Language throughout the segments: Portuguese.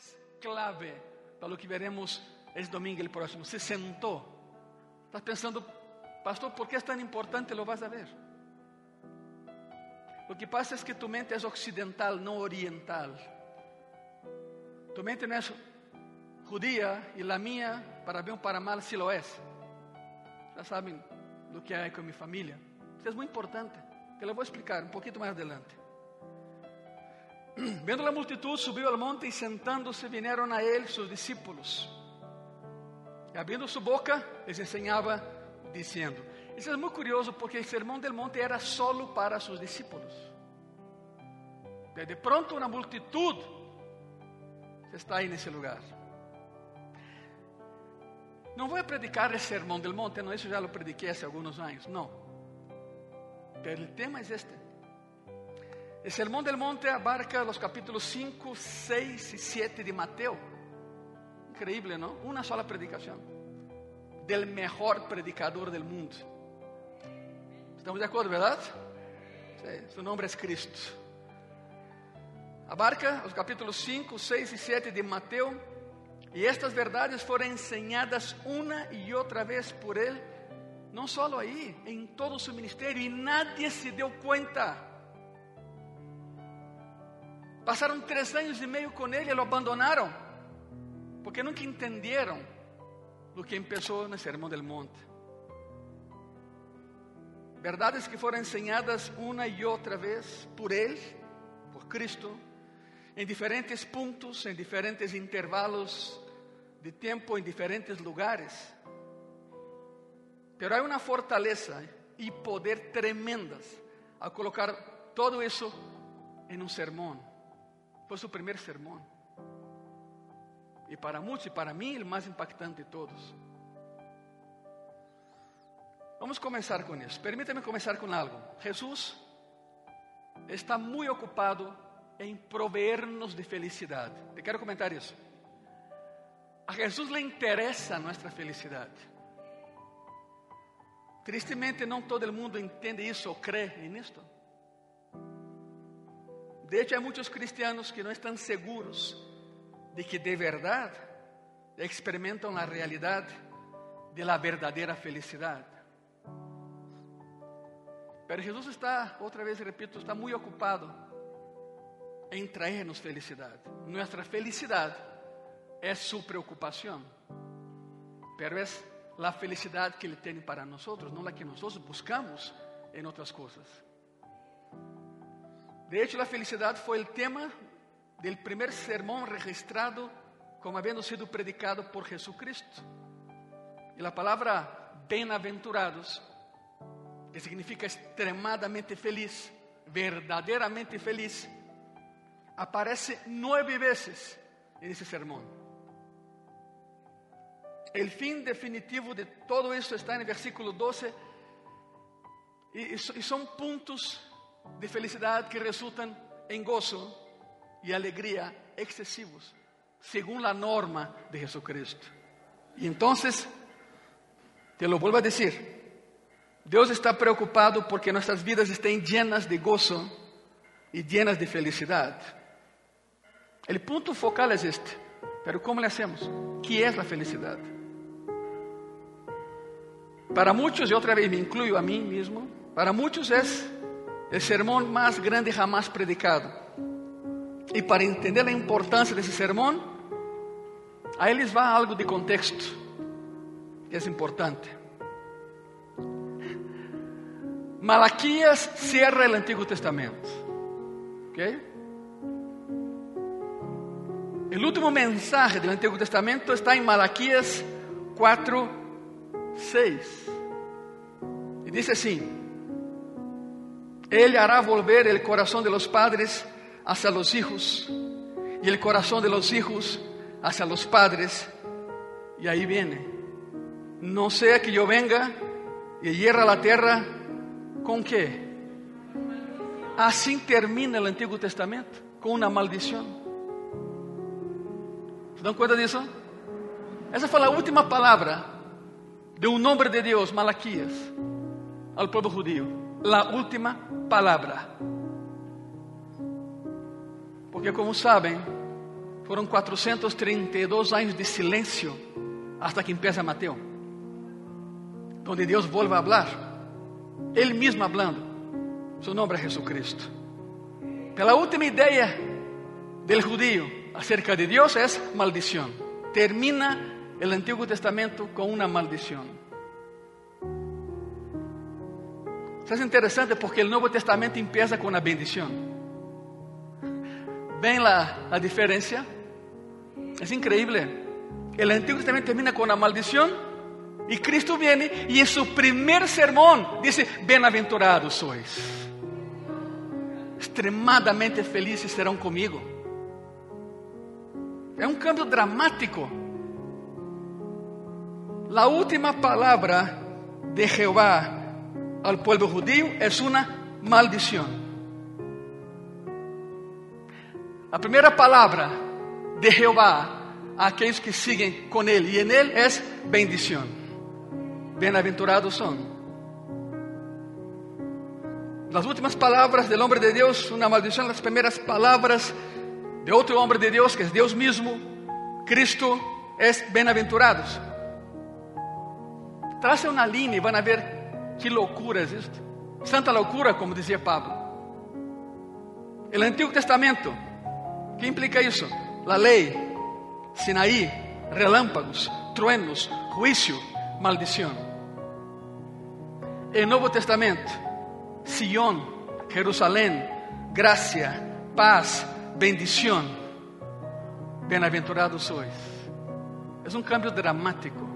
es clave para lo que veremos este domingo el próximo. Se sentó. Estás pensando, pastor, ¿por qué es tan importante? Lo vas a ver. Lo que pasa es que tu mente es occidental, no oriental. Tu mente no es judía y la mía, para bien o para mal, sí lo es. Ya saben lo que hay con mi familia. Isso é muito importante. Que eu vou explicar um pouquinho mais adelante. Vendo a multitud, subiu ao monte e sentando-se, vieram a ele seus discípulos. E abrindo sua boca, les ensinava, dizendo: Isso é muito curioso porque o sermão del monte era solo para seus discípulos. De pronto, uma multitud está aí nesse lugar. Não vou predicar o sermão del monte, não, isso já lo prediquei há alguns anos, não. Pero el tema es este. El Sermón del Monte abarca los capítulos 5, 6 y 7 de Mateo. Increíble, ¿no? Una sola predicación del mejor predicador del mundo. ¿Estamos de acuerdo, verdad? Sí, su nombre es Cristo. Abarca los capítulos 5, 6 y 7 de Mateo. Y estas verdades fueron enseñadas una y otra vez por él não só aí, em todo o seu ministério, e nadie se deu conta. Passaram três anos e meio com ele e lo abandonaram, porque nunca entenderam o que começou no Sermão del Monte. Verdades que foram ensinadas uma e outra vez por ele, por Cristo, em diferentes pontos, em diferentes intervalos de tempo, em diferentes lugares. Pero hay una fortaleza y poder tremendas al colocar todo eso en un sermón. Fue su primer sermón. Y para muchos, y para mí, el más impactante de todos. Vamos a comenzar con eso. Permítame comenzar con algo. Jesús está muy ocupado en proveernos de felicidad. Te quiero comentar eso. A Jesús le interesa nuestra felicidad. Tristemente, não todo mundo entende isso ou crê nisto. De hecho, há muitos cristianos que não estão seguros de que de verdade experimentam a realidade de la verdadeira felicidade. Pero Jesus está, outra vez repito, está muito ocupado em trazer-nos felicidade. Nossa felicidade é sua preocupação, pero é la felicidad que Ele tem para nós, não la que nós buscamos em outras coisas. De hecho, a felicidade foi o tema del primer sermão registrado como havendo sido predicado por Jesucristo. E a palavra bem-aventurados, que significa extremadamente feliz, verdadeiramente feliz, aparece nove vezes nesse sermão. El fin definitivo de todo esto está en el versículo 12 y, son puntos de felicidad que resultan en gozo y alegría excesivos, según la norma de Jesucristo. Y entonces, te lo vuelvo a decir, Dios está preocupado porque nuestras vidas estén llenas de gozo y llenas de felicidad. El punto focal es este, pero ¿cómo le hacemos? ¿Qué es la felicidad? Para muitos, e outra vez me incluyo a mim mesmo, para muitos é o sermão mais grande jamás predicado. E para entender a importância desse sermão, a eles va algo de contexto, que é importante. Malaquias cierra o Antigo Testamento. ¿Ok? O último mensaje do Antigo Testamento está em Malaquias 4, 6. E diz assim: Ele hará volver el corazón de los padres hacia los hijos y el corazón de los hijos hacia los padres. Y ahí viene. No sea que yo venga y hierra la tierra con qué? Así termina el Antiguo Testamento, con una maldición. ¿Se dan cuenta de eso? Esa fue la última palabra de um nome de Deus, Malaquias, ao povo judío. A última palavra. Porque, como sabem, Foram 432 anos de silêncio hasta que empieza Mateo, donde Deus volve a falar, Ele mesmo hablando. Su nome é Jesucristo. Pela última ideia del judío acerca de Deus é maldição. Termina o Antigo Testamento com uma maldição. Isso é interessante porque o Novo Testamento empieza com uma bendição. ¿Ven la, la diferencia? Es increíble. El Antiguo Testamento termina con una maldición y Cristo viene y en su primer sermón dice, bienaventurados sois. Extremadamente felizes serão comigo. É um cambio dramático. La última palavra de Jehová al pueblo judío es una maldición. A primeira palavra de Jeová a aqueles que seguem com Ele, e em Ele é bendição. Bem-aventurados são. As últimas palavras do homem de Deus, uma maldição, as primeiras palavras de outro homem de Deus, que é Deus mesmo, Cristo, é bem-aventurados. Trace uma linha e vão ver que loucura isto. Santa loucura, como dizia Pablo. O Antigo Testamento que implica isso? A lei, Sinaí, relâmpagos, truenos, juízo, maldição. Em Novo Testamento, Sion, Jerusalém, graça, paz, bendição. Bem-aventurados sois. É um cambio dramático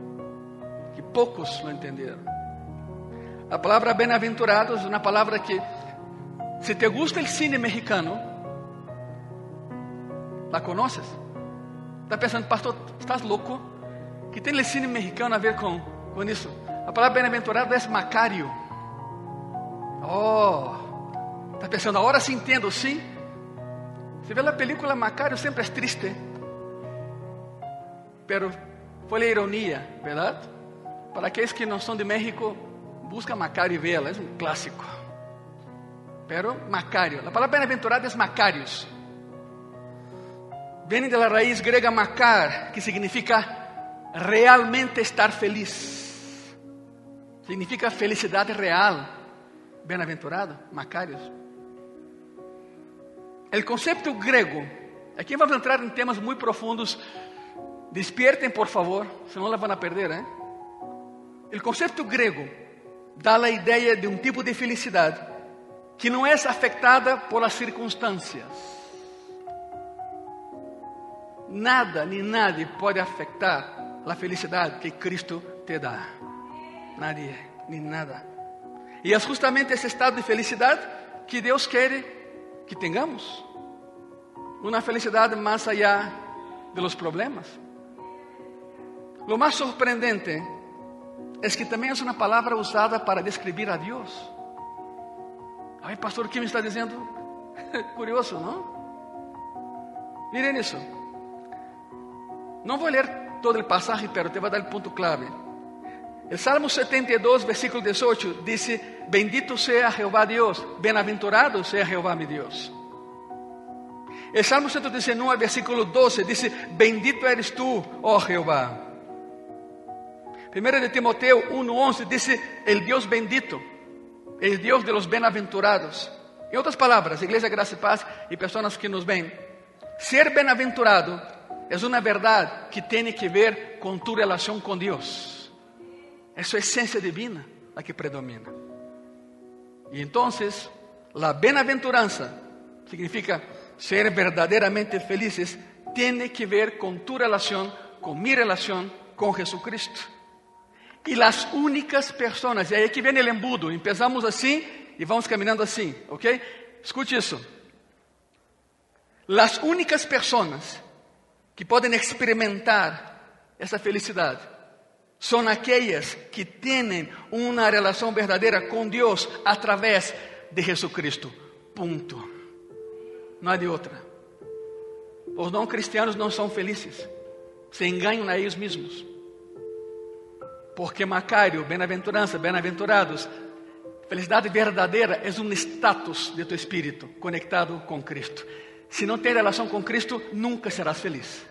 que poucos lo entenderam. A palavra bem-aventurados uma palavra que, se te gusta o cine mexicano, ¿La conoces? Está pensando, pastor, estás louco? Que tem o cine mexicano a ver com, com isso? A palavra bem-aventurado é Macario. Oh, está pensando, agora sim entendo, sim. Se vê a película Macario, sempre é triste. Pero foi a ironia, verdade? Para aqueles que não são de México, busca Macario e vê-la, é um clássico. Pero Macario, a palavra bem-aventurado é Macarios. Vem da raiz grega macar, que significa realmente estar feliz. Significa felicidade real. Bem-aventurado, Macarios. O conceito grego, aqui vamos entrar em temas muito profundos. Despiertem, por favor, senão la vão a perder. ¿eh? Conceito grego dá a ideia de um tipo de felicidade que não é afetada por as circunstâncias nada nem nadie pode afetar a felicidade que Cristo te dá. Nadie, nem nada. E é justamente esse estado de felicidade que Deus quer que tenhamos. Uma felicidade mais allá de los problemas. Lo mais sorprendente é que também é uma palavra usada para descrever a Deus. Ai, pastor, o que me está dizendo? Curioso, não? Miren isso. Não vou ler todo o passagem, pero te vou dar o ponto clave. O Salmo 72, versículo 18, diz: Bendito seja Jeová Deus, bem-aventurado seja Jeová mi Deus. O Salmo 119, versículo 12, diz: Bendito eres tu, ó Jeová. 1 de Timoteo 1:11 diz: El Deus bendito, el Deus de los bem-aventurados. Em outras palavras, Igreja Graça e Paz e pessoas que nos veem, ser bem-aventurado é uma verdade que tem que ver com tu relação com Deus. É sua essência divina a que predomina. E então, a bem-aventurança significa ser verdadeiramente felizes, tem que ver com tu relação, com mi relação com Jesucristo. E as únicas pessoas, e aí que vem o embudo, empezamos assim e vamos caminhando assim, ok? Escute isso. As únicas pessoas que podem experimentar essa felicidade são aquelas que têm uma relação verdadeira com Deus através de Jesucristo. Ponto. Não há de outra. Os não cristianos não são felizes, se enganam a eles mesmos. Porque Macário, bem-aventurança, bem-aventurados, felicidade verdadeira é um status de tu espírito conectado com Cristo. si no tienes relación con Cristo, nunca serás feliz.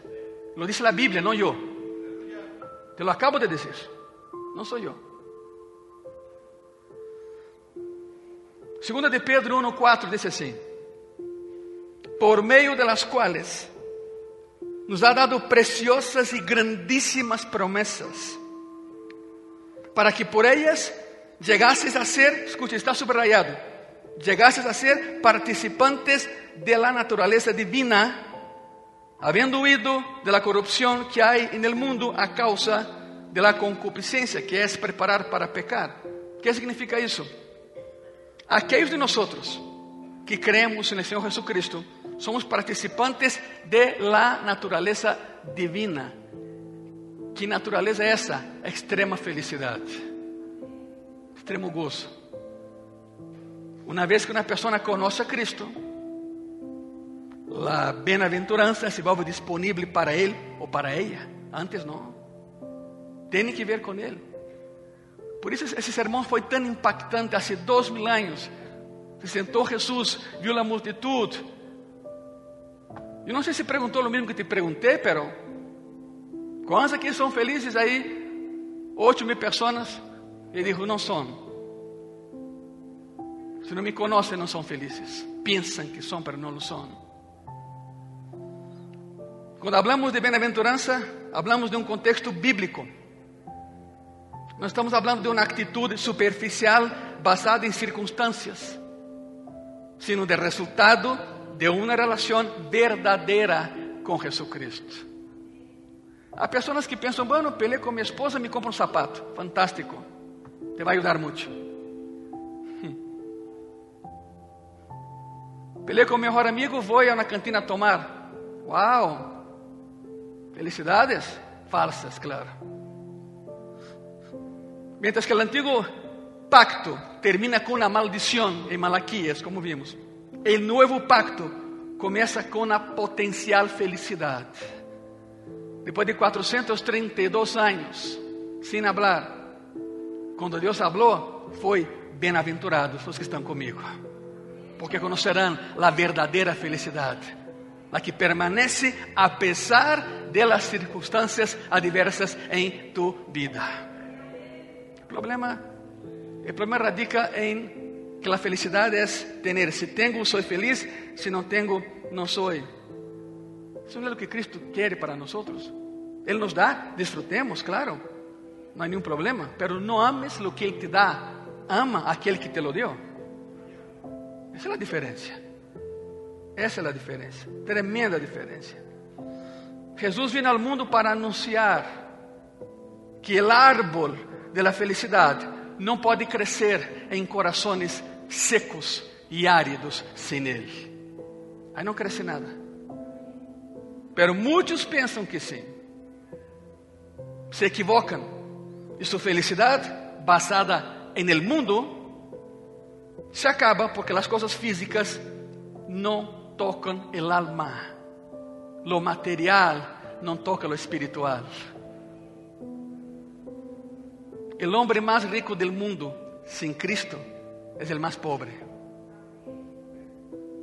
Lo dice la Biblia, no yo. Te lo acabo de decir. No soy yo. Segunda de Pedro 1:4 dice así: Por medio de las cuales nos ha dado preciosas y grandísimas promesas, para que por ellas llegases a ser, escuche, está subrayado, llegases a ser participantes de la naturaleza divina, habiendo huido de la corrupción que hay en el mundo a causa de la concupiscencia, que es preparar para pecar. ¿Qué significa eso? Aquellos de nosotros que creemos en el Señor Jesucristo, somos participantes de la naturaleza divina. ¿Qué naturaleza es esa? Extrema felicidad, extremo gozo. Una vez que una persona conoce a Cristo, la bienaventuranza se vuelve disponible para él o para ella. Antes no. Tiene que ver con él. Por isso esse sermão foi tão impactante. Há dois mil anos, se sentou Jesus, viu a multitud. Eu não sei se perguntou o mesmo que te perguntei, pero quantos aqui são felizes aí? Oito mil pessoas. Ele disse: não são. Se não me conhecem, não são felizes. Pensam que são, mas não são. Quando hablamos de bem-aventurança, hablamos de um contexto bíblico. Não estamos falando de uma atitude superficial basada em circunstâncias, sino de resultado de uma relação verdadeira com Jesucristo. Há pessoas que pensam, bueno, peleei com minha esposa, me compra um sapato. Fantástico. Te vai ajudar muito. Peleei com meu melhor amigo, vou a uma cantina tomar. Uau! Felicidades? Falsas, claro. Mientras que el antiguo pacto termina con una maldición en Malaquías, como vimos, el nuevo pacto comienza con una potencial felicidad. Después de 432 años sin hablar, cuando Dios habló, fue bienaventurados los que están conmigo, porque conocerán la verdadera felicidad, la que permanece a pesar de las circunstancias adversas en tu vida problema, el problema radica en que la felicidad es tener. Si tengo, soy feliz. Si no tengo, no soy. Eso es lo que Cristo quiere para nosotros. Él nos da, disfrutemos, claro. No hay ningún problema. Pero no ames lo que Él te da. Ama a aquel que te lo dio. Esa es la diferencia. Esa es la diferencia. Tremenda diferencia. Jesús vino al mundo para anunciar que el árbol de la felicidade não pode crescer em corações secos e áridos sem Ele. Aí não cresce nada. Pero muitos pensam que sim. Se equivocam. E sua felicidade, basada em el mundo, se acaba porque as coisas físicas não tocam el alma. Lo material não toca lo espiritual. El hombre más rico del mundo sin Cristo es el más pobre.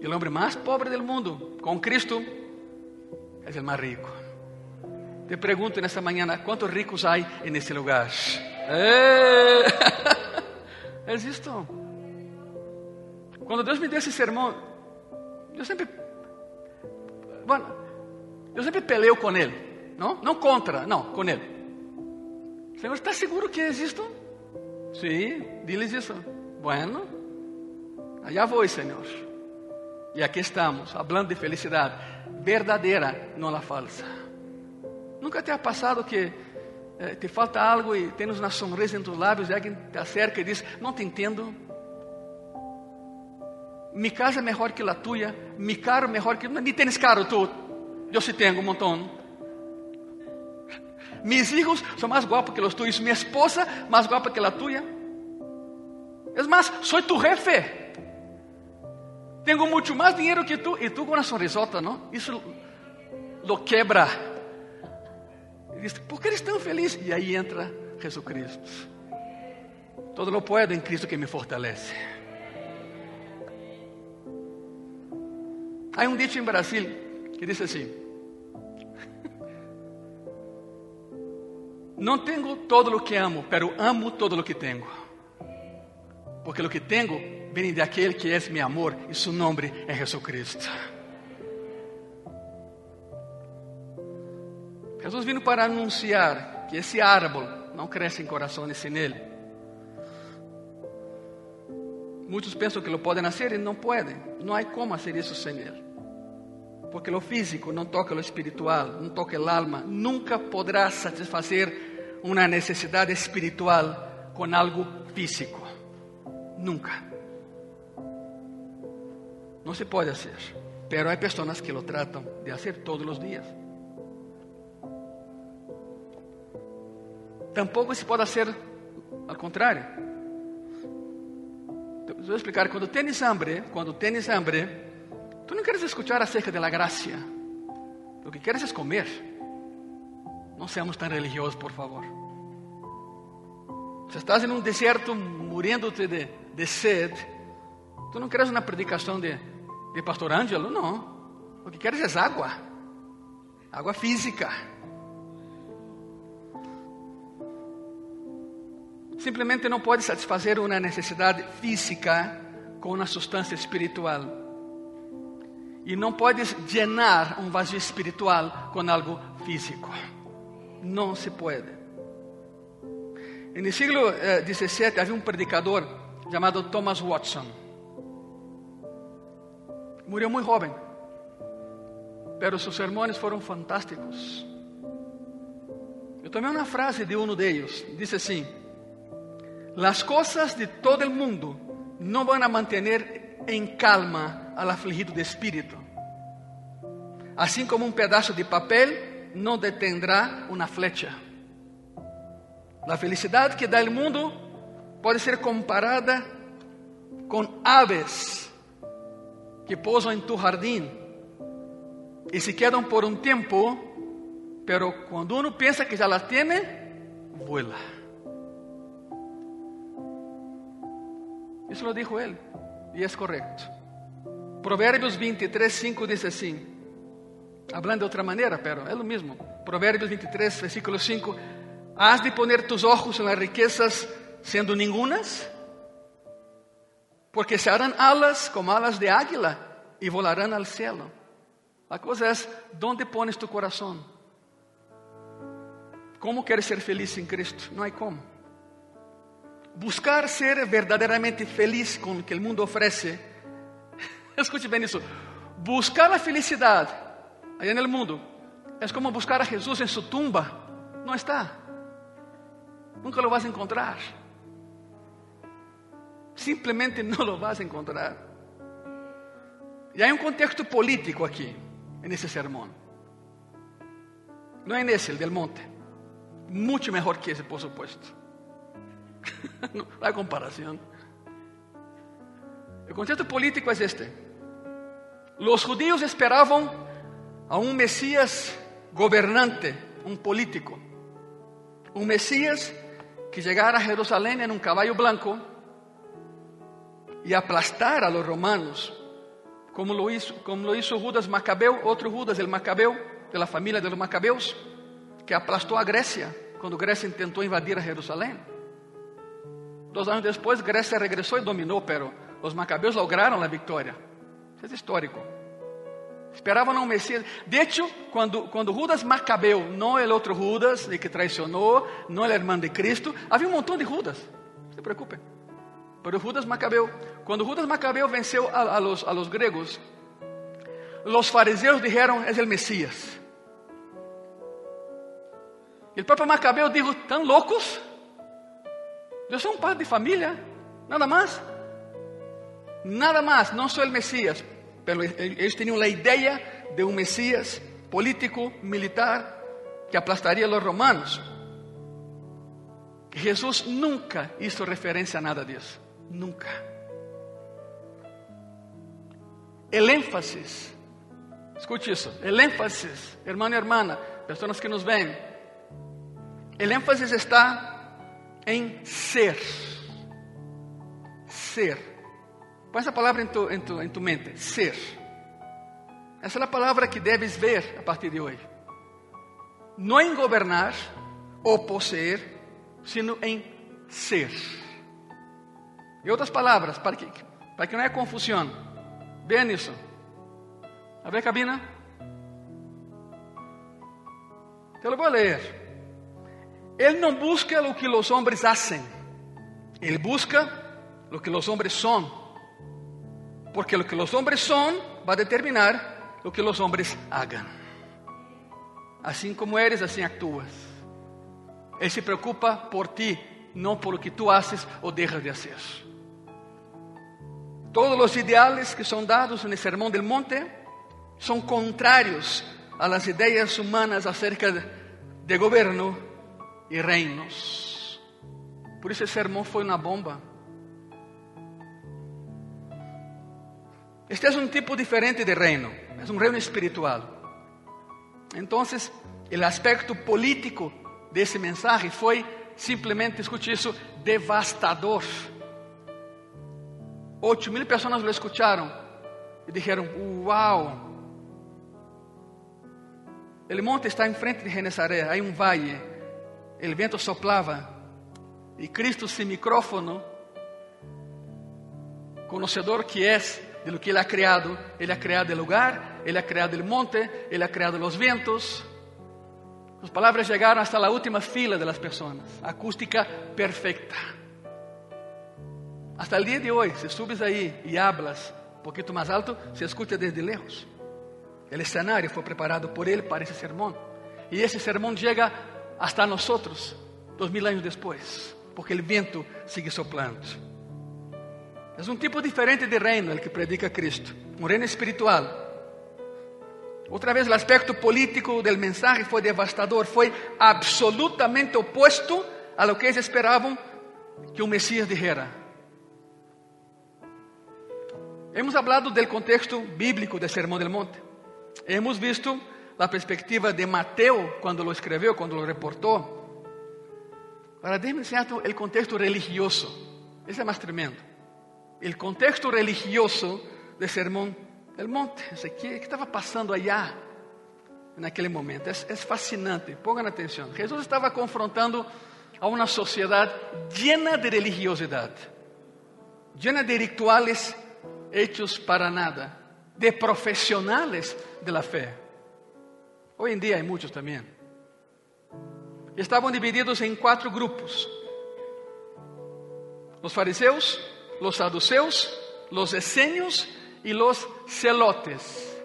El hombre más pobre del mundo con Cristo es el más rico. Te pregunto en esta mañana, ¿cuántos ricos hay en este lugar? ¡Eh! ¿Es esto? Cuando Dios me dio ese sermón, yo siempre, bueno, yo siempre peleo con Él, ¿no? No contra, no, con Él. Senhor, está seguro que é isto? Sim, diles isso. Bueno, allá vou, Senhor. E aqui estamos, falando de felicidade verdadeira, não a falsa. Nunca te ha passado que eh, te falta algo e tens uma sonrisa em tus lábios e alguém te acerca e diz: Não te entendo. Mi casa é melhor que a tua, mi carro é melhor que. Nem tens carro tu. Eu sim tenho um montão. Mis hijos son más guapos que los tuyos. Mi esposa más guapa que la tuya. Es más, soy tu jefe. Tengo mucho más dinero que tú. Y tú con una sonrisota, ¿no? Eso lo quebra. Y dice, ¿por qué feliz? Y ahí entra Jesucristo. Todo lo puedo en Cristo que me fortalece. Hay un dicho en Brasil que dice así, no tengo todo lo que amo, pero amo todo lo que tengo. Porque lo que tengo viene de aquel que es mi amor y su nombre es Jesucristo. Jesús vino para anunciar que esse árbol não cresce em corações sem Ele. Muitos pensam que lo podem fazer e não podem. Não há como fazer isso sem Ele. Porque lo físico não toca lo espiritual, não toca o alma. Nunca poderá satisfazer uma necessidade espiritual com algo físico. Nunca. Não se pode fazer. Pero há pessoas que lo tratam de fazer todos os dias. Tampouco se pode fazer ao contrário. Vou explicar. Quando tens hambre, quando tens hambre, tu não queres escutar acerca da graça. O que queres é comer. Não seamos tão religiosos, por favor. Se estás em um deserto muriendo-te de, de sede, tu não queres uma predicação de, de Pastor Ângelo? Não. O que queres é água. Água física. Simplesmente não pode satisfazer uma necessidade física com uma substância espiritual. E não podes llenar um vazio espiritual com algo físico. Não se pode. No siglo XVII eh, havia um predicador chamado Thomas Watson. Murió muito jovem, mas seus sermões foram fantásticos. Eu tomei uma frase de um deles, disse assim: Las cosas de todo el mundo no van a mantener en calma al afligido de espíritu. Así como un pedazo de papel no detendrá una flecha. La felicidad que da el mundo puede ser comparada con aves que posan en tu jardín y se quedan por un tiempo, pero cuando uno piensa que ya las tiene, vuela. Isso lo dijo ele, e é correto. Provérbios 23, 5 diz assim, hablando de outra maneira, pero é o mesmo. Provérbios 23, versículo 5: Has de poner tus ojos en las riquezas, sendo ningunas, porque se harán alas como alas de águila y volarán al cielo. La cosa es, ¿dónde pones tu corazón? ¿Cómo quieres ser feliz en Cristo? No hay cómo. buscar ser verdadeiramente feliz com o que o mundo oferece. Escute bem isso. Buscar a felicidade aí no mundo é como buscar a Jesus em sua tumba. Não está. Nunca lo vas a encontrar. Simplesmente não lo vas a encontrar. E há um contexto político aqui, nesse sermão. Não é nesse, el del monte. Muito melhor que esse, por supuesto. no hay comparación. El contexto político es este. Los judíos esperaban a un Mesías gobernante, un político. Un Mesías que llegara a Jerusalén en un caballo blanco y aplastar a los romanos, como lo hizo, como lo hizo Judas Macabeo, otro Judas, el Macabeo, de la familia de los Macabeos, que aplastó a Grecia cuando Grecia intentó invadir a Jerusalén. Dois anos depois, Grécia regressou e dominou, pero os macabeus lograram a vitória. Isso é histórico. Esperavam um Messias. De hecho, quando, quando Judas Macabeu, não o outro Judas, que traicionou, não o irmão de Cristo, havia um montão de Judas. Não se preocupe. Pero Judas Macabeu, quando Judas Macabeu venceu a, a, los, a los gregos, os fariseus disseram: é o Messias. E o próprio Macabeu disse: tão loucos? Yo soy un padre de familia, nada más. Nada más, no soy el Mesías, pero ellos tenían la idea de un Mesías político, militar, que aplastaría a los romanos. Jesús nunca hizo referencia a nada de eso, nunca. El énfasis, escuche eso, el énfasis, hermano y hermana, personas que nos ven, el énfasis está em ser. Ser. Põe essa palavra em tu, em tu, em tu mente. Ser. Essa é a palavra que deves ver a partir de hoje. Não em governar ou possuir, sino em ser. Em outras palavras, para que, para que não haja confusão, veja isso. A ver, cabina? Te lo ler. Ele não busca o que os homens hacen, ele busca o que os homens são, porque o que os homens são vai determinar o que os homens hagan. Assim como eres, assim actúas. Ele se preocupa por ti, não por o que tu haces ou deixas de hacer. Todos os ideales que são dados no Sermão del Monte são contrários a las ideias humanas acerca de, de governo e reinos. Por isso esse sermão foi uma bomba. Este é um tipo diferente de reino, é um reino espiritual. Então, o aspecto político desse mensagem foi simplesmente, escute isso, devastador. Oito mil pessoas lo escutaram e disseram: Uau! O monte está em frente de Genesaré, há um vale el viento soplava e Cristo sem micrófono, conhecedor que é de lo que Ele ha criado, Ele ha criado o lugar, Ele ha criado o monte, Ele ha criado os ventos. As palavras chegaram hasta a última fila de las pessoas, acústica perfeita. Hasta el dia de hoje, se subes aí e hablas um pouquinho mais alto, se escuta desde lejos. O escenário foi preparado por Ele para esse sermão. E esse sermão chega hasta nosotros, dos mil anos depois, porque o vento sigue soplando. É um tipo diferente de reino el que predica Cristo, um reino espiritual. Outra vez, o aspecto político del mensaje foi devastador, foi absolutamente opuesto a lo que eles esperavam que o Messias dijera. Hemos hablado del contexto bíblico del Sermão del Monte. Hemos visto la perspectiva de Mateo cuando lo escribió, cuando lo reportó. Ahora déjenme enseñar el contexto religioso. Ese es más tremendo. El contexto religioso del sermón del monte. ¿Qué, estaba pasando allá en aquel momento? Es fascinante. Pongan atención. Jesús estaba confrontando a una sociedad llena de religiosidad, llena de rituales hechos para nada, de profesionales de la fe. Hoy en día hay muchos también. Estaban divididos en cuatro grupos. Los fariseos, los saduceos, los esenios y los celotes.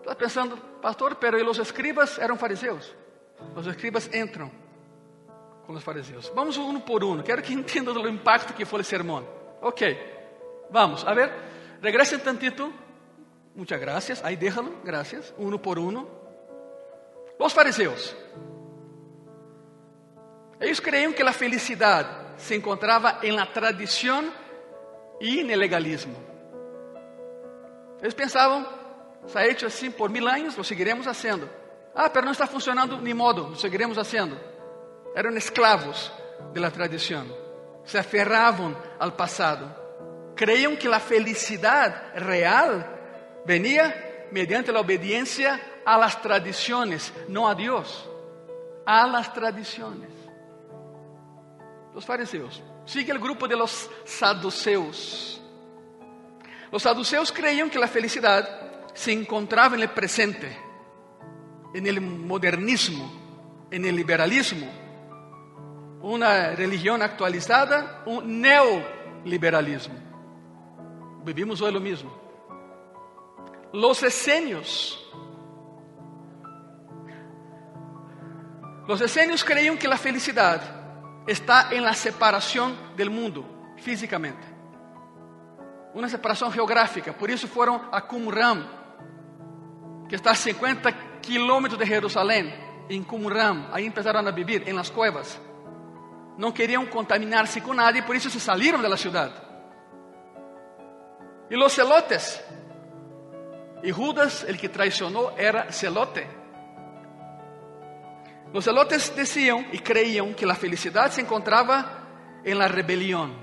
Estás pensando, pastor, pero ¿y los escribas eran fariseos? Los escribas entran con los fariseos. Vamos uno por uno. Quero que entendam o impacto que foi o sermão. Ok, vamos. A ver, regresen tantito. Muchas gracias. Ahí déjalo. Gracias. Uno por uno. Os fariseus. Eles creiam que a felicidade se encontrava em la tradição e no legalismo. Eles pensavam, está hecho assim por mil anos, lo seguiremos haciendo. Ah, pero não está funcionando ni modo, lo seguiremos haciendo. Eram esclavos de la tradição, se aferravam ao passado. Creiam que a felicidade real venia mediante a obediência a las tradiciones, no a Dios, a las tradiciones. Los fariseos. Sigue el grupo de los saduceos. Los saduceos creían que la felicidad se encontraba en el presente, en el modernismo, en el liberalismo. Una religión actualizada, un neoliberalismo. Vivimos hoy lo mismo. Los esenios Los esenios creían que la felicidad está en la separación del mundo físicamente. Una separación geográfica. Por eso fueron a Qumran, que está a 50 kilómetros de Jerusalén. En Qumran, ahí empezaron a vivir en las cuevas. No querían contaminarse con nadie, por eso se salieron de la ciudad. Y los celotes. Y Judas, el que traicionó, era celote. Los celotes decían y creían que la felicidad se encontraba en la rebelión.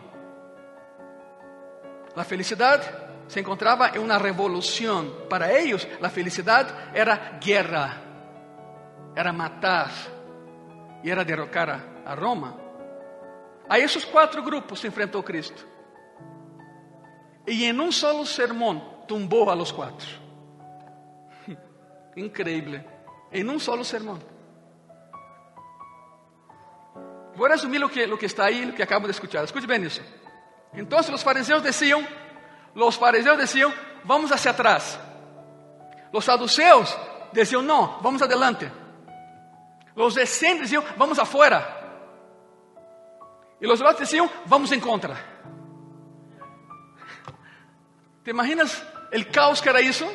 La felicidad se encontraba en una revolución. Para ellos la felicidad era guerra, era matar y era derrocar a, Roma. A esos cuatro grupos se enfrentou Cristo. E em um solo sermão tumbou a los quatro. Increíble. Em um solo sermão. Vou resumir o que, que está aí, o que acabo de escuchar. Escute bem isso. Então, os fariseus diziam, os fariseus diziam, vamos hacia atrás. Os saduceus diziam, não, vamos adelante. Os essênios diziam, vamos afuera. E os outros diziam, vamos em contra. ¿Te imaginas o caos que era isso?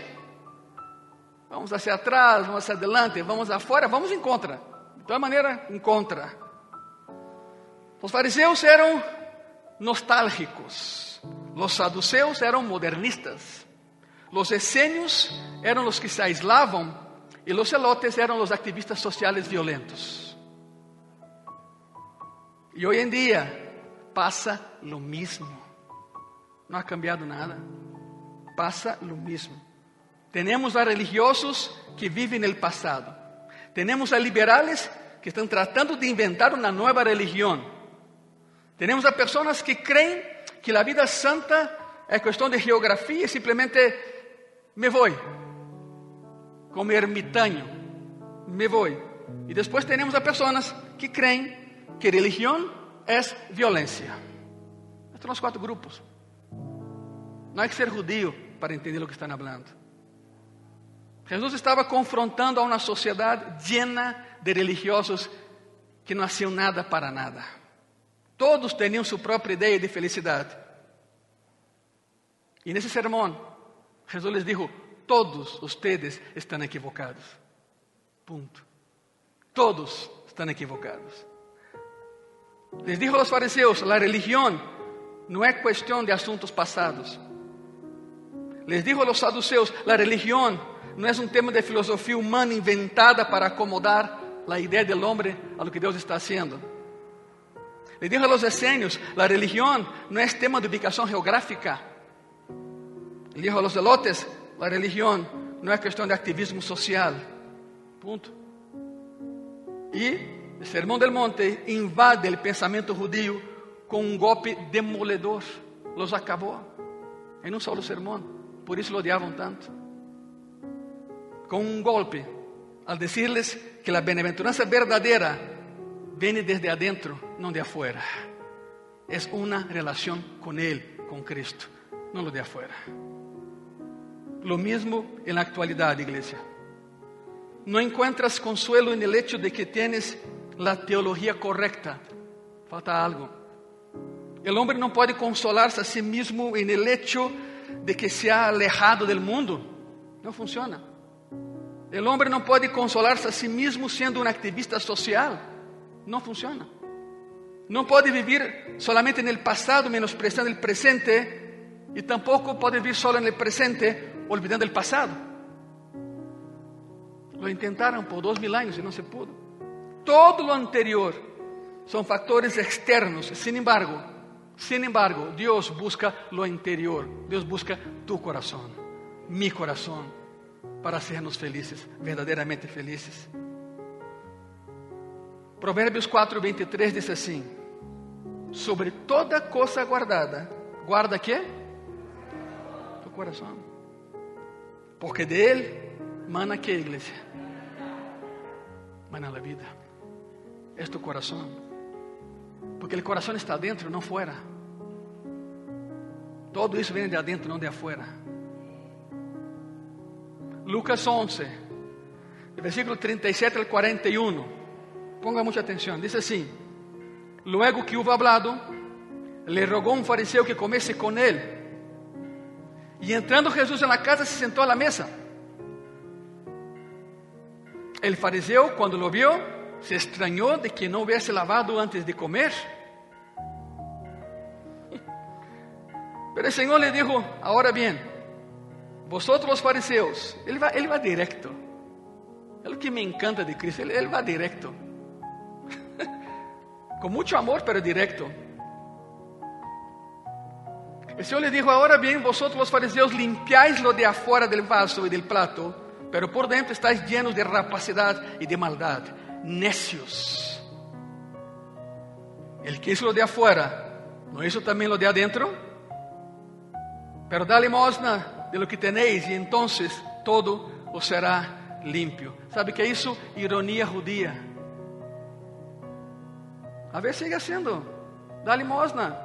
Vamos hacia atrás, vamos hacia adelante, vamos afuera, vamos em contra. De toda maneira, em contra. Os fariseus eram nostálgicos, os saduceus eram modernistas, os essênios eram os que se aislavam e os celotes eram os activistas sociais violentos. E hoje em dia passa lo mismo. Não ha cambiado nada. Passa lo mismo. Temos a religiosos que vivem no passado. Temos a liberales que estão tratando de inventar uma nova religião. Temos a pessoas que creem que a vida santa é questão de geografia e simplesmente me vou. Como ermitaño, me vou. E depois temos a pessoas que creem que religião é violência. Estes são os quatro grupos. Não é que ser judío para entender o que estão falando. Jesus estava confrontando a uma sociedade llena de religiosos que não haciam nada para nada. Todos tinham sua própria ideia de felicidade. E nesse sermão, Jesus lhes disse: Todos vocês estão equivocados. Ponto. Todos estão equivocados. Les dijo a los fariseos: La religión no es cuestión de asuntos pasados. Les dijo a los saduceos: La religión no es un tema de filosofía humana inventada para acomodar la idea del hombre a lo que Dios está haciendo. Le dijo a los esenios, la religión no es tema de ubicación geográfica. Le dijo a los elotes, la religión no es cuestión de activismo social. Punto. Y el Sermón del Monte invade el pensamento judío con un golpe demoledor. Los acabó en un solo sermón. Por eso lo odiaban tanto. Con un golpe, al decirles que la bienaventuranza verdadera viene desde adentro, no de afuera. Es una relación con Él, con Cristo, no lo de afuera. Lo mismo en la actualidad, iglesia. No encuentras consuelo en el hecho de que tienes la teología correcta. Falta algo. El hombre no puede consolarse a sí mismo en el hecho de que se ha alejado del mundo. No funciona. El hombre no puede consolarse a sí mismo siendo un activista social. No funciona. No puede vivir solamente en el pasado menospreciando el presente y tampoco puede vivir solo en el presente olvidando el pasado. Lo intentaron por dos mil años y no se pudo. Todo lo anterior son factores externos. Sin embargo, sin embargo, Dios busca lo interior. Dios busca tu corazón, mi corazón, para hacernos felices, verdaderamente felices. Provérbios 4, 23 diz assim: Sobre toda coisa guardada, guarda que? Tu coração. Porque de ele mana que, igreja? Mana a vida. É tu coração. Porque o coração está dentro, não fora. Todo isso vem de adentro, não de afuera. Lucas 11, versículo 37 al 41. Ponga mucha atención. Dice así: Luego que hubo hablado, le rogó un fariseo que comiese con él. Y entrando Jesús en la casa, se sentó a la mesa. El fariseo, cuando lo vio, se extrañó de que no hubiese lavado antes de comer. Pero el Señor le dijo, ahora bien, vosotros los fariseos, él va, directo. Es lo que me encanta de Cristo, él, él va directo. Con mucho amor, pero directo. El Señor le dijo, ahora bien, vosotros los fariseos limpiáis lo de afuera del vaso y del plato, pero por dentro estáis llenos de rapacidad y de maldad, necios. El que hizo lo de afuera, ¿no hizo también lo de adentro? Pero da limosna de lo que tenéis y entonces todo os será limpio. ¿Sabe qué hizo? Ironía judía. A ver, sigue haciendo. Da limosna.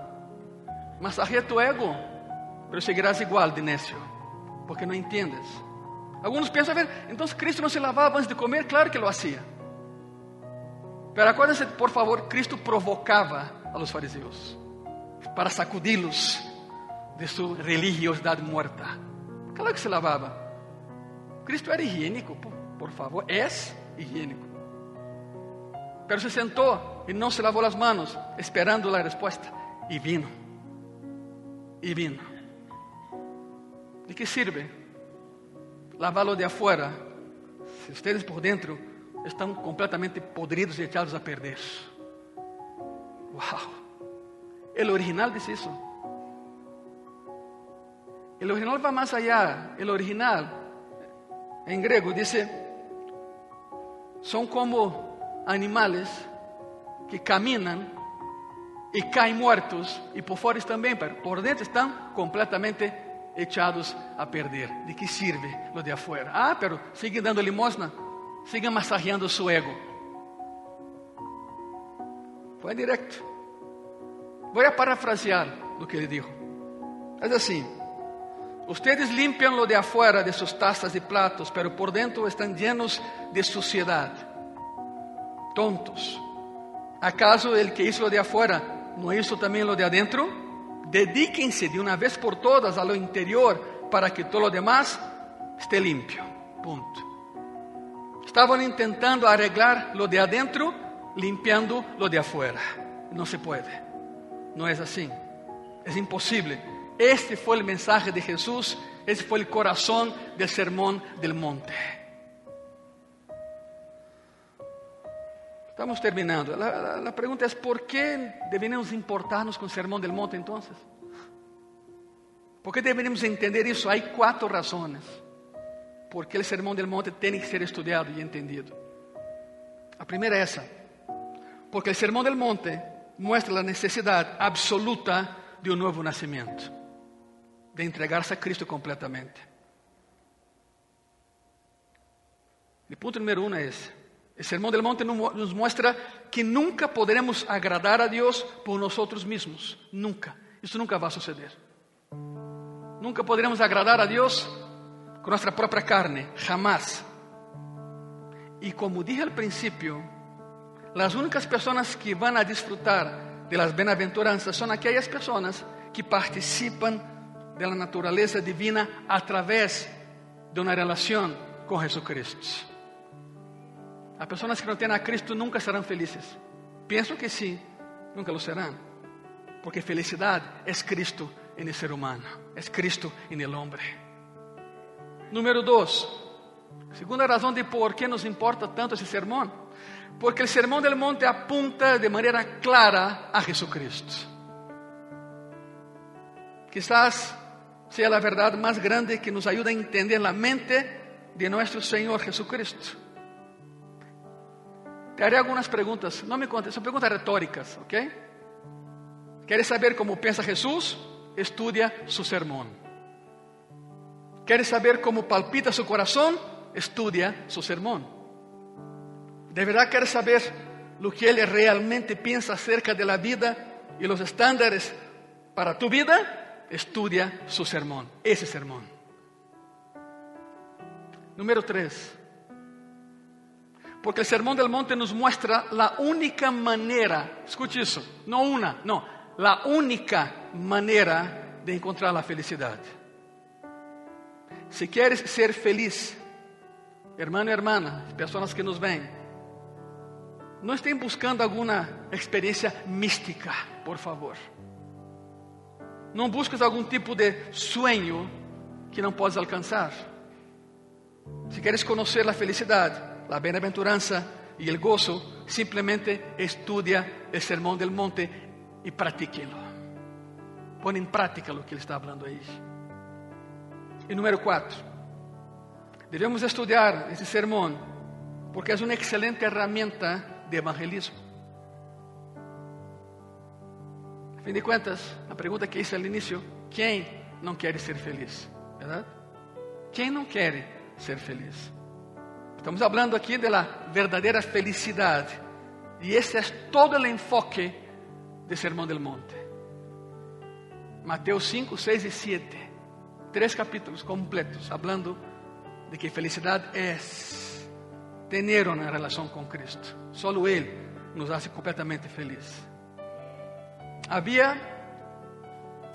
Massageia tu ego. Pero seguirás igual de necio. Porque no entiendes. Algunos piensan, a ver, entonces Cristo no se lavaba antes de comer. Claro que lo hacía. Pero acuérdense, por favor, Cristo provocava a los fariseos para sacudirlos de su religiosidad muerta. Claro que se lavaba. Cristo era higiênico, por, favor, es higiênico. Pero se sentou e não se lavou as manos, esperando a resposta. E vino. E vino. ¿De que sirve lavá-lo de afuera se ustedes por dentro estão completamente podridos e echados a perder? Uau! El original diz isso. El original va más allá. El original, en griego, dice, son como animales que caminan y caen muertos y por fuera también, pero por dentro están completamente echados a perder. ¿De qué sirve lo de afuera? Ah, pero siguen dando limosna, siguen masajeando su ego. Fue directo. Voy a parafrasear lo que le dijo. Es así. Ustedes limpian lo de afuera de sus tazas y platos, pero por dentro están llenos de suciedad. Tontos. ¿Acaso el que hizo lo de afuera no hizo también lo de adentro? Dedíquense de una vez por todas a lo interior para que todo lo demás esté limpio. Punto. Estaban intentando arreglar lo de adentro limpiando lo de afuera. No se puede. No es así. Es imposible. Este fue el mensaje de Jesús, ese fue el corazón del sermón del monte. Estamos terminando. La, pregunta es, ¿por qué deberíamos importarnos con el sermón del monte entonces? ¿Por qué deberíamos entender eso? Hay cuatro razones por qué el sermón del monte tiene que ser estudiado y entendido. La primera es esa, porque el sermón del monte muestra la necesidad absoluta de un nuevo nacimiento, de entregarse a Cristo completamente. El punto número uno es, el Sermón del Monte nos muestra que nunca podremos agradar a Dios por nosotros mismos, nunca. Isso nunca vai suceder. Nunca poderemos agradar a Deus com nossa própria carne, jamás. E como dije al princípio, Las únicas personas que van a disfrutar de las bienaventuranzas son aquellas personas que participan de la naturaleza divina a través de una relación con Jesucristo. Las personas que no tienen a Cristo nunca serán felices. Pienso que sí, nunca lo serán. Porque felicidad es Cristo en el ser humano, es Cristo en el hombre. Número dos, segunda razón de por qué nos importa tanto ese sermón porque el Sermón del Monte apunta de manera clara a Jesucristo. Quizás sea la verdad más grande que nos ayuda a entender la mente de nuestro Señor Jesucristo. Te haré algunas preguntas, no me contes, son preguntas retóricas, ¿ok? ¿Quieres saber cómo piensa Jesús? Estudia su sermón. ¿Quieres saber cómo palpita su corazón? Estudia su sermón. ¿De verdad quieres saber lo que Él realmente piensa acerca de la vida y los estándares para tu vida? Estudia su sermón, ese sermón. Número tres. Porque el sermón del monte nos muestra la única manera, escuche eso, no una, no, la única manera de encontrar la felicidad. Si quieres ser feliz, hermano y hermana, personas que nos ven, não estén buscando alguma experiência mística, por favor. Não busques algum tipo de sonho que não podes alcançar. Se queres conhecer a felicidade, a bem-aventurança e o gozo, simplesmente estudia o sermão del monte e pratíquelo. põe em prática o que ele está falando aí. E número quatro, devemos estudar esse sermão porque é uma excelente ferramenta de evangelismo. Fim de contas, a pergunta que hice al início: quem não quer ser feliz? Verdade? Quem não quer ser feliz? Estamos falando aqui da verdadeira felicidade. E esse é todo o enfoque do Sermão del Monte. Mateus 5, 6 e 7. Três capítulos completos, falando de que felicidade é ter uma relação com Cristo. Solo Ele nos hace completamente feliz. Havia,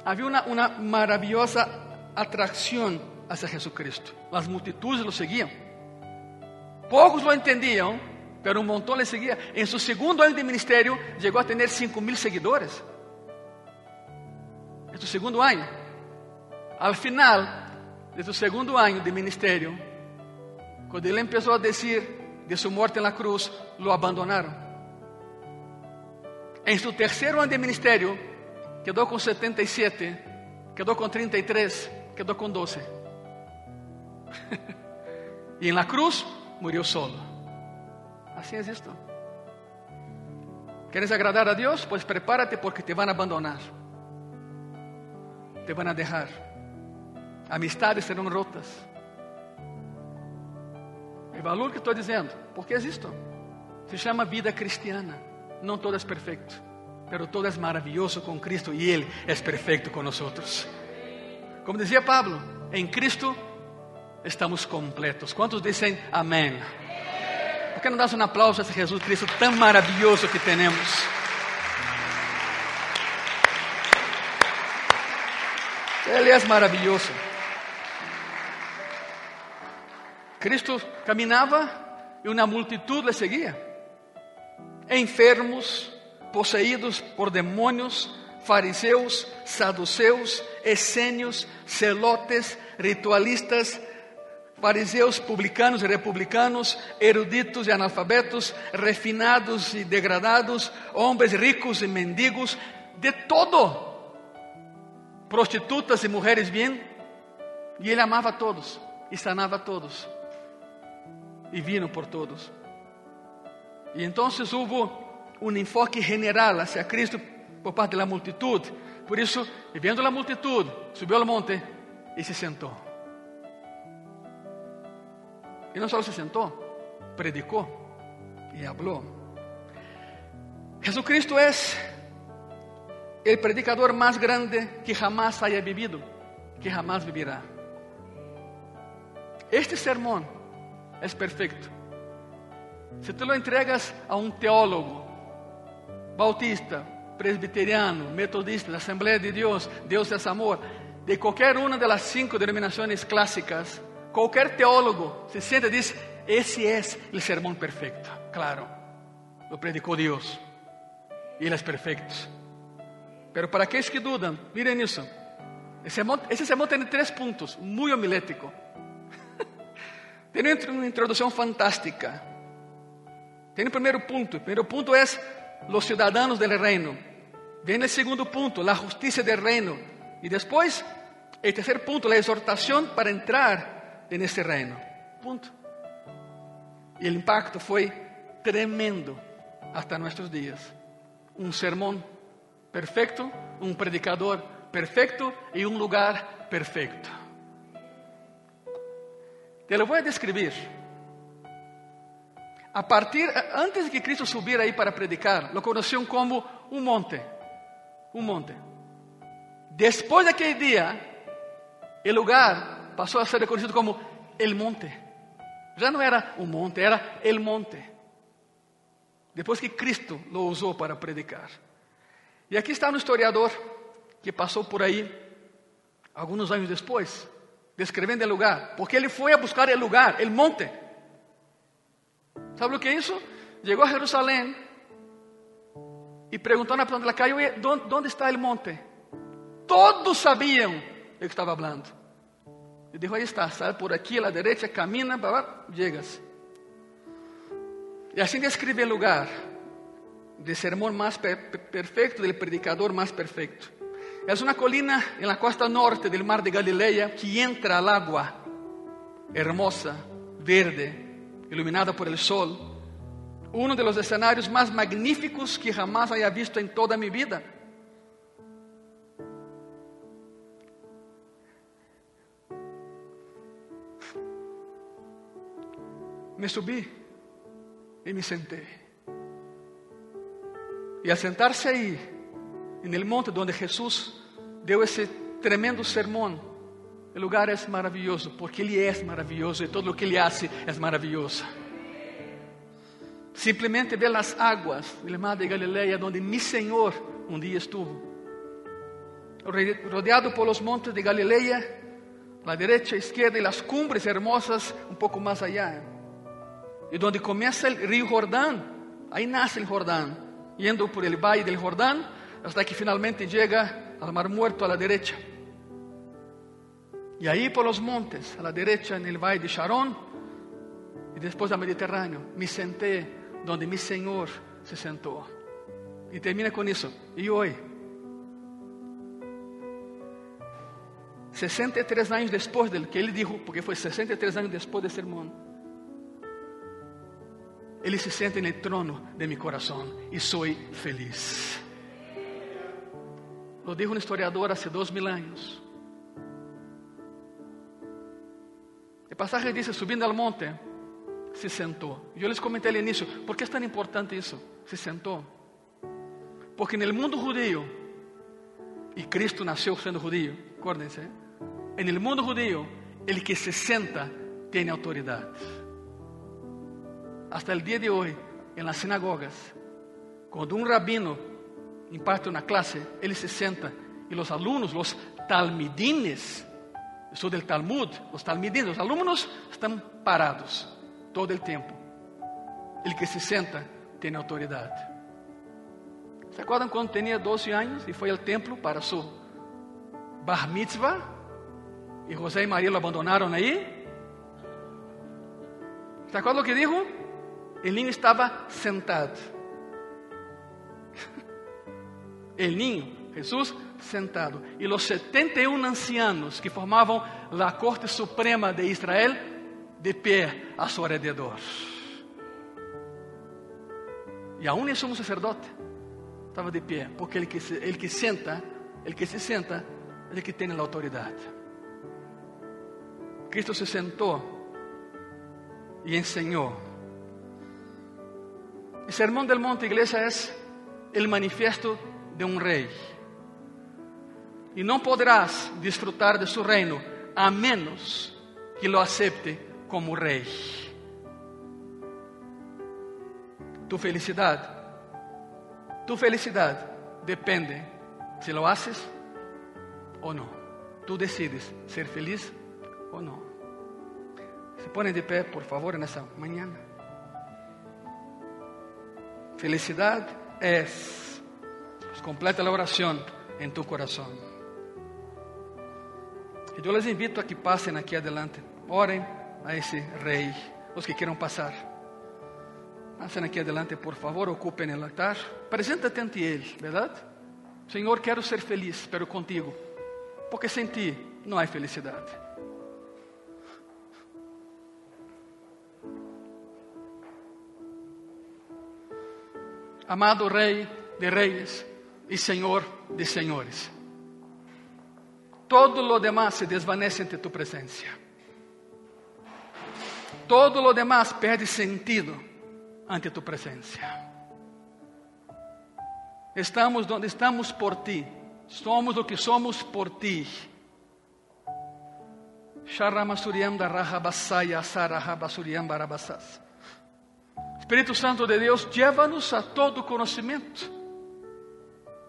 havia uma, uma maravilhosa atração hacia Jesucristo. As multitudes lo seguiam. Poucos lo entendiam, pero um montão le seguia. Em seu segundo ano de ministério, chegou a ter 5 mil seguidores. Em seu segundo ano. Al final de seu segundo ano de ministério, quando ele começou a dizer de sua morte na cruz, lo abandonaram. Em seu terceiro ano de ministério, quedou com 77, quedou com 33, quedou com 12. e na cruz, morreu solo. Assim é isto. ¿Quieres agradar a Deus? Pues prepárate porque te a abandonar. Te van a dejar. Amistades serão rotas. É valor que estou dizendo, porque existe. Se chama vida cristiana. Não todo é perfeito, pero todo é maravilhoso com Cristo e Ele é perfeito com nós. Como dizia Pablo, em Cristo estamos completos. Quantos dizem amém? Por que não dás um aplauso a Jesus Cristo tão maravilhoso que temos? Ele é maravilhoso. Cristo caminhava e uma multitud le seguia. Enfermos, possuídos por demônios, fariseus, saduceus, essênios, celotes, ritualistas, fariseus, publicanos e republicanos, eruditos e analfabetos, refinados e degradados, homens ricos e mendigos, de todo. Prostitutas e mulheres bem, e ele amava todos e sanava todos y vino por todos. Y entonces hubo un enfoque general hacia Cristo por parte de la multitud. Por eso, viendo la multitud, subió al monte y se sentó. Y no solo se sentó, predicó y habló. Jesucristo es el predicador más grande que jamás haya vivido, que jamás vivirá. Este sermón é perfeito. Se tu lo entregas a um teólogo, bautista, presbiteriano, metodista, da Assembleia de Deus, Deus é amor, de qualquer uma das cinco denominações clássicas, qualquer teólogo se senta e diz: Esse é o sermão perfeito. Claro, lo predicou Deus, e ele é perfeito. Pero para aqueles que dudam, miren isso. Esse sermão, esse sermão tem três pontos, muito homilético. Tem uma introdução fantástica. Tem o primeiro ponto. O primeiro ponto é os cidadãos do reino. Vem o segundo ponto, a justiça do reino. E depois, o terceiro ponto, a exortação para entrar nesse reino. Ponto. E o impacto foi tremendo até nossos dias. Um sermão perfeito, um predicador perfeito e um lugar perfeito. Te lo voy a describir. A partir, antes de que Cristo subiera ahí para predicar, lo conocían como un monte. Un monte. Después de aquel día, el lugar pasó a ser reconocido como el monte. Já não era um monte, era el monte. Depois que Cristo lo usou para predicar. E aqui está um historiador que passou por aí alguns anos depois descrevendo o lugar, porque ele foi a buscar o lugar, o monte. ¿Sabe o que isso? Chegou a Jerusalém e perguntou na planta da calle, onde está o monte? Todos sabiam o que estava falando. E disse, aí está, sai por aqui, à direita, camina, chegas. E assim descreve o lugar, do sermão mais perfeito, do predicador mais perfeito. Es una colina en la costa norte del mar de Galilea que entra al agua, hermosa, verde, iluminada por el sol. Uno de los escenarios más magníficos que jamás haya visto en toda mi vida. Me subí y me senté. Y al sentarse en el monte donde Jesús dio ese tremendo sermón, el lugar es maravilloso porque Él es maravilloso y todo lo que Él hace es maravilloso. Simplesmente ver las aguas del mar de Galilea donde mi Señor un día estuvo. Rodeado por los montes de Galilea, la derecha, izquierda y las cumbres hermosas un poco más allá. Y donde comienza el río Jordán, ahí nace el Jordán, yendo por el valle del Jordán hasta que finalmente llega al mar muerto a la derecha. Y ahí por los montes, a la derecha en el valle de Sharon, y después al Mediterráneo, me senté donde mi Señor se sentó. Y termina con eso. Y hoy, 63 años después del que Él dijo, porque fue 63 años después del sermón, Ele se senta en el trono de mi corazón y soy feliz. Lo dijo un historiador hace dos mil años. El pasaje dice, subiendo al monte, se sentou. Eu les comentei al inicio, ¿por que é tão importante isso? Se sentou. Porque no mundo judío, e Cristo nasceu sendo judío, acuérdense, en el mundo judío, el que se senta tem autoridade. Hasta el dia de hoje, en las sinagogas, quando um rabino imparte uma classe, ele se senta e os alunos, os talmidines, sou del Talmud, os talmidines, os alunos estão parados todo o tempo. Ele que se senta tem autoridade. ¿Se acuerdan quando tinha 12 anos e foi ao templo para su bar mitzvah? E José e Maria lo abandonaram aí? ¿Se acuerdan o que dijo? O niño estava sentado. O niño, Jesús, sentado. E os 71 ancianos que formavam a corte suprema de Israel de pé a seu alrededor. E aún o sumo sacerdote estava de pé, porque ele que, se, ele que senta, ele que se senta, ele que tem a autoridade. Cristo se sentou e ensinou. O sermão del monte, igreja, é o manifesto de um rei. E não poderás disfrutar de su reino a menos que lo acepte como rei. Tu felicidade, tu felicidade depende se lo haces ou não. Tu decides ser feliz ou não. Se põe de pé, por favor, nessa manhã. Felicidade é. Completa a oração em tu coração. E eu les invito a que passem aqui adelante. Orem a esse rei. Os que queiram passar. Passem aqui adelante, por favor, ocupem o altar. Apresenta-te ante Ele, verdade? Senhor, quero ser feliz, pero contigo. Porque sem ti não há felicidade. Amado Rei de Reis e Senhor de Senhores, todo lo demás se desvanece ante tu presença. Todo lo demás perde sentido ante tu presencia. Estamos donde estamos por ti. Somos lo que somos por ti. Espírito Santo de Deus, llévanos a todo conhecimento,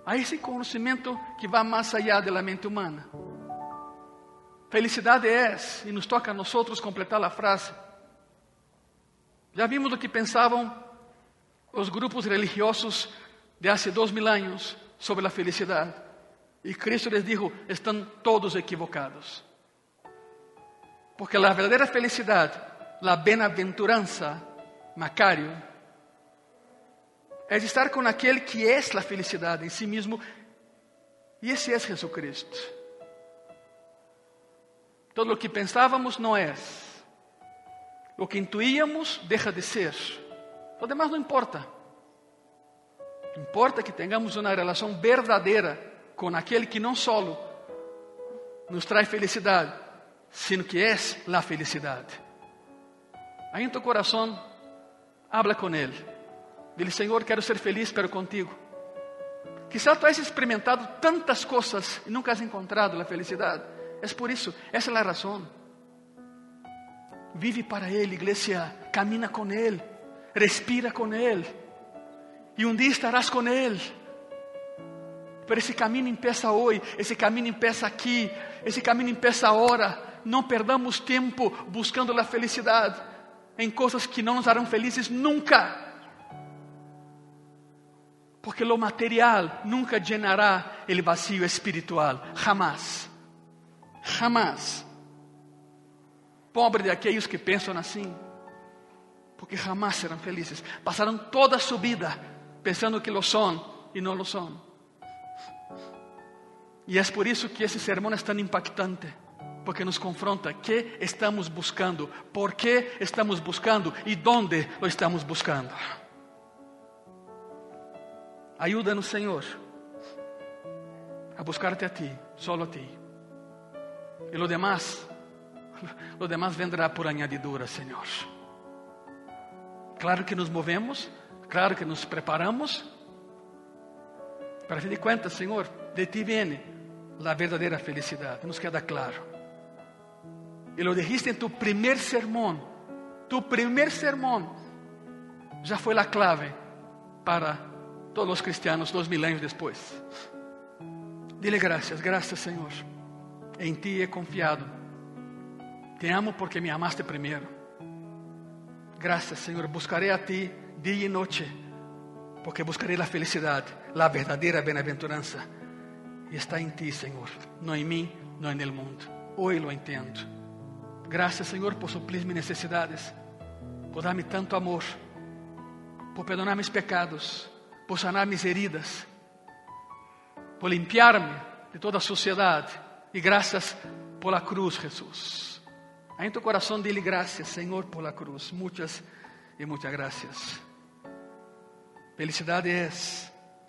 a esse conhecimento que vai mais allá de la mente humana. Felicidade é, e nos toca a nós completar a frase, já vimos o que pensavam os grupos religiosos de há dois mil anos sobre a felicidade. E Cristo les dijo: estão todos equivocados. Porque a verdadeira felicidade, a bem-aventurança, Macário, é estar com aquele que é a felicidade em si mesmo E esse é Jesucristo. Todo o que pensávamos não é. O que intuíamos deixa de ser. O demais não importa. Importa que tenhamos uma relação verdadeira com aquele que não solo nos traz felicidade, sino que é a felicidade. Aí em tu coração, habla com Ele. Dile, Senhor, quero ser feliz, pero contigo. Quizá tu has experimentado tantas coisas e nunca has encontrado a felicidade. É por isso, essa é a razão. Vive para Ele, igreja, camina com Ele, respira com Ele. E um dia estarás com Ele. Pero esse caminho empieza hoje, esse caminho empieza aqui, esse caminho empieza agora. Não perdamos tempo buscando a felicidade em coisas que não nos harão felizes nunca. Porque lo material nunca llenará el vacío espiritual, jamás. Jamás. Pobre de aqueles que pensam assim, porque jamás serão felizes. Passaram toda sua vida pensando que lo são e não lo são. E é por isso que esse sermão é tão impactante, porque nos confronta que estamos buscando, por que estamos buscando e onde lo estamos buscando. Ajuda-nos, Senhor, a buscar-te a ti, solo a ti. E lo demás, lo demás vendrá por añadidura, Senhor. Claro que nos movemos, claro que nos preparamos. Para fim de contas, Senhor, de ti viene a verdadeira felicidade, nos queda claro. E lo dijiste em tu primeiro sermão. Tu primeiro sermão já foi a clave para todos os cristianos dois milênios depois. Dile graças, graças Senhor. Em ti he confiado. Te amo porque me amaste primeiro. Graças Senhor, buscarei a ti dia e noite, porque buscarei a felicidade, a verdadeira bem-aventurança. E está em ti, Senhor, não em mim, não em el mundo. Hoje lo entendo. Graças, Senhor, por suprir minhas necessidades, por dar-me tanto amor, por perdonar meus pecados por sanar mis heridas, por limpiarme de toda suciedade. E graças por la cruz, Jesus. Aí em tu coração, dile graças, Senhor, por la cruz. Muitas e muitas graças. Felicidade é,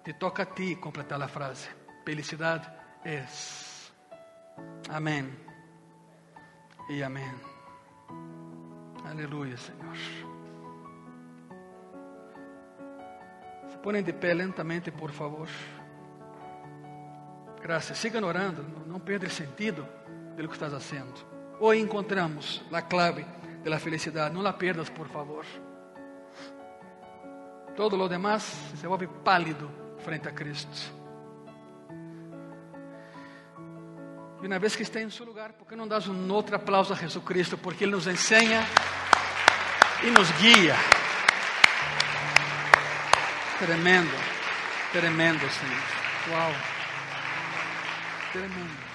te toca a ti completar a frase. Felicidade é. Amém. E amém. Aleluia, Senhor. Ponem de pé lentamente, por favor. Graças. Sigam orando. Não perda o sentido do que estás fazendo. Hoje encontramos a clave da felicidade. Não la perdas, por favor. Todo lo demás se volve pálido frente a Cristo. E uma vez que está em seu lugar, por que não das um outro aplauso a Jesus Cristo? Porque Ele nos ensina e nos guia. Tremendo, tremendo, Senhor. Uau. Tremendo.